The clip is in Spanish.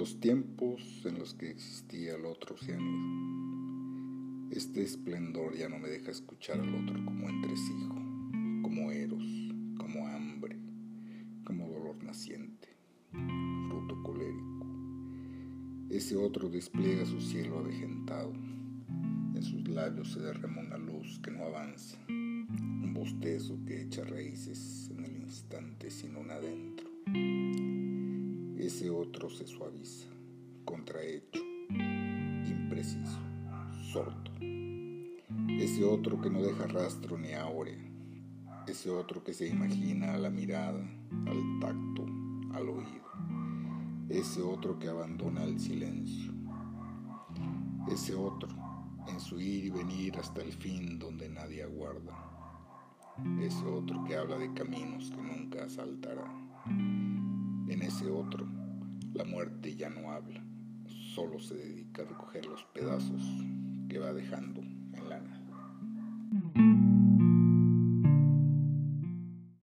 Los tiempos en los que existía el otro ido. Este esplendor ya no me deja escuchar al otro como entresijo, como eros, como hambre, como dolor naciente, fruto colérico. Ese otro despliega su cielo avejentado. En sus labios se derrama una luz que no avanza, un bostezo que echa raíces en el instante sin un adentro ese otro se suaviza, contrahecho, impreciso, sordo. Ese otro que no deja rastro ni áurea, ese otro que se imagina a la mirada, al tacto, al oído, ese otro que abandona el silencio, ese otro en su ir y venir hasta el fin donde nadie aguarda, ese otro que habla de caminos que nunca asaltará, en ese otro la muerte ya no habla, solo se dedica a recoger los pedazos que va dejando